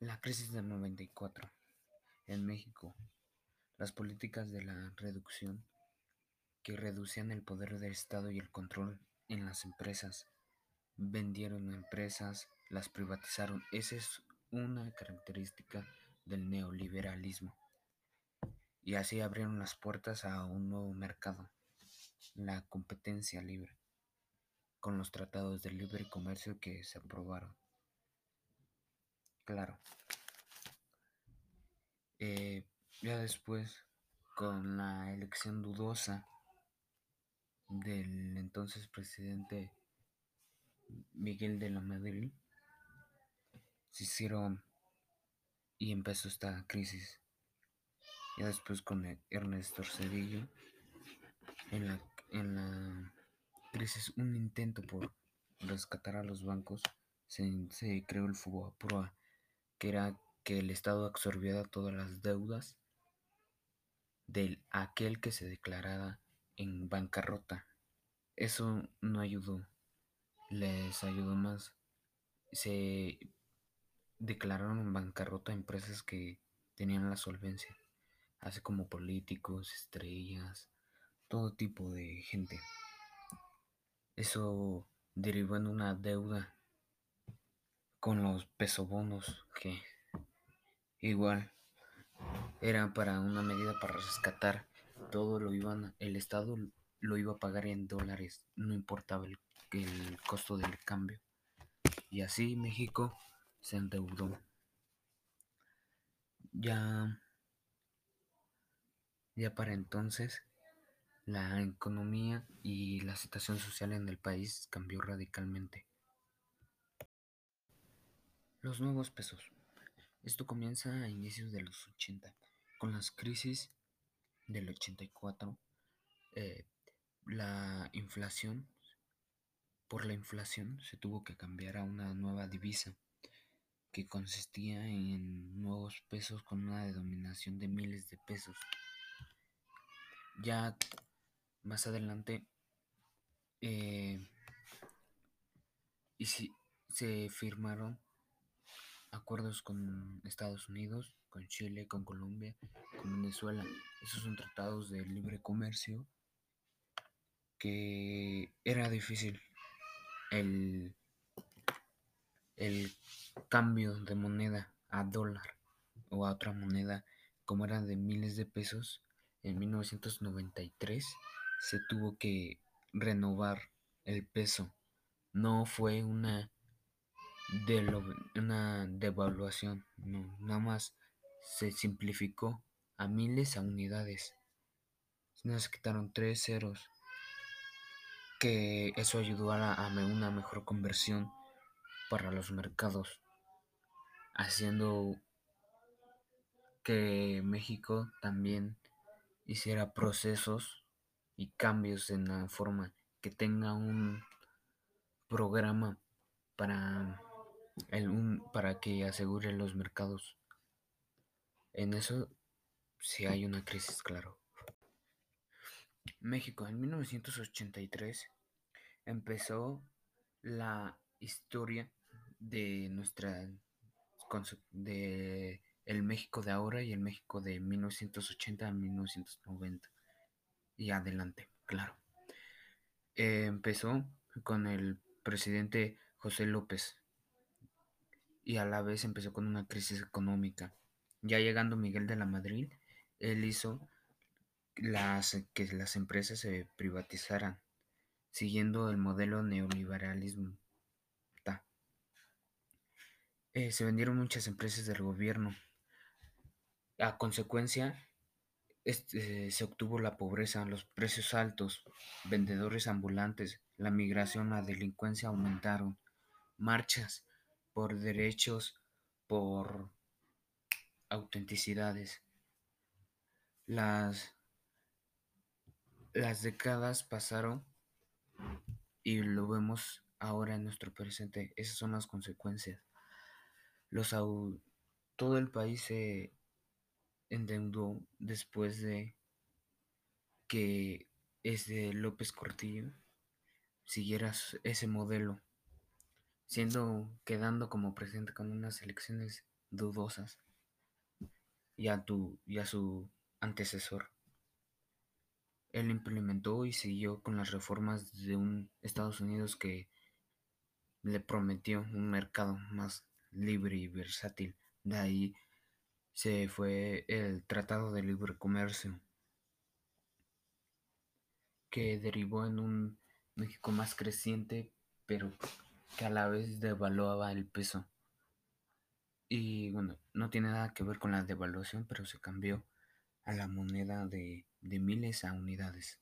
La crisis del 94 en México. Las políticas de la reducción que reducían el poder del Estado y el control en las empresas. Vendieron empresas, las privatizaron. Esa es una característica del neoliberalismo. Y así abrieron las puertas a un nuevo mercado, la competencia libre, con los tratados de libre comercio que se aprobaron. Claro. Eh, ya después, con la elección dudosa del entonces presidente Miguel de la Madrid, se hicieron y empezó esta crisis. Ya después con Ernesto Cedillo, en la, en la crisis, un intento por rescatar a los bancos, se, se creó el FUBA que era que el Estado absorbiera todas las deudas de aquel que se declarara en bancarrota. Eso no ayudó, les ayudó más. Se declararon en bancarrota empresas que tenían la solvencia, así como políticos, estrellas, todo tipo de gente. Eso derivó en una deuda con los pesobonos que igual era para una medida para rescatar todo lo iban el estado lo iba a pagar en dólares no importaba el, el costo del cambio. Y así México se endeudó. Ya ya para entonces la economía y la situación social en el país cambió radicalmente los nuevos pesos. Esto comienza a inicios de los 80, con las crisis del 84, eh, la inflación, por la inflación se tuvo que cambiar a una nueva divisa que consistía en nuevos pesos con una denominación de miles de pesos. Ya más adelante, eh, y si, se firmaron acuerdos con Estados Unidos, con Chile, con Colombia, con Venezuela. Esos son tratados de libre comercio que era difícil el, el cambio de moneda a dólar o a otra moneda como era de miles de pesos en 1993 se tuvo que renovar el peso no fue una de lo, una devaluación, no, nada más se simplificó a miles a unidades. Nos quitaron tres ceros, que eso ayudó a, a una mejor conversión para los mercados, haciendo que México también hiciera procesos y cambios en la forma que tenga un programa para el, para que asegure los mercados. En eso sí hay una crisis, claro. México en 1983 empezó la historia de nuestra de el México de ahora y el México de 1980 a 1990 y adelante, claro. Empezó con el presidente José López y a la vez empezó con una crisis económica. Ya llegando Miguel de la Madrid, él hizo que las empresas se privatizaran, siguiendo el modelo neoliberalismo. Eh, se vendieron muchas empresas del gobierno. A consecuencia, este, se obtuvo la pobreza, los precios altos, vendedores ambulantes, la migración, la delincuencia aumentaron, marchas, por derechos, por autenticidades. Las, las décadas pasaron y lo vemos ahora en nuestro presente. Esas son las consecuencias. Todo el país se endeudó después de que ese López Cortillo siguiera ese modelo siendo quedando como presidente con unas elecciones dudosas y a, tu, y a su antecesor. Él implementó y siguió con las reformas de un Estados Unidos que le prometió un mercado más libre y versátil. De ahí se fue el Tratado de Libre Comercio, que derivó en un México más creciente, pero que a la vez devaluaba el peso. Y bueno, no tiene nada que ver con la devaluación, pero se cambió a la moneda de, de miles a unidades.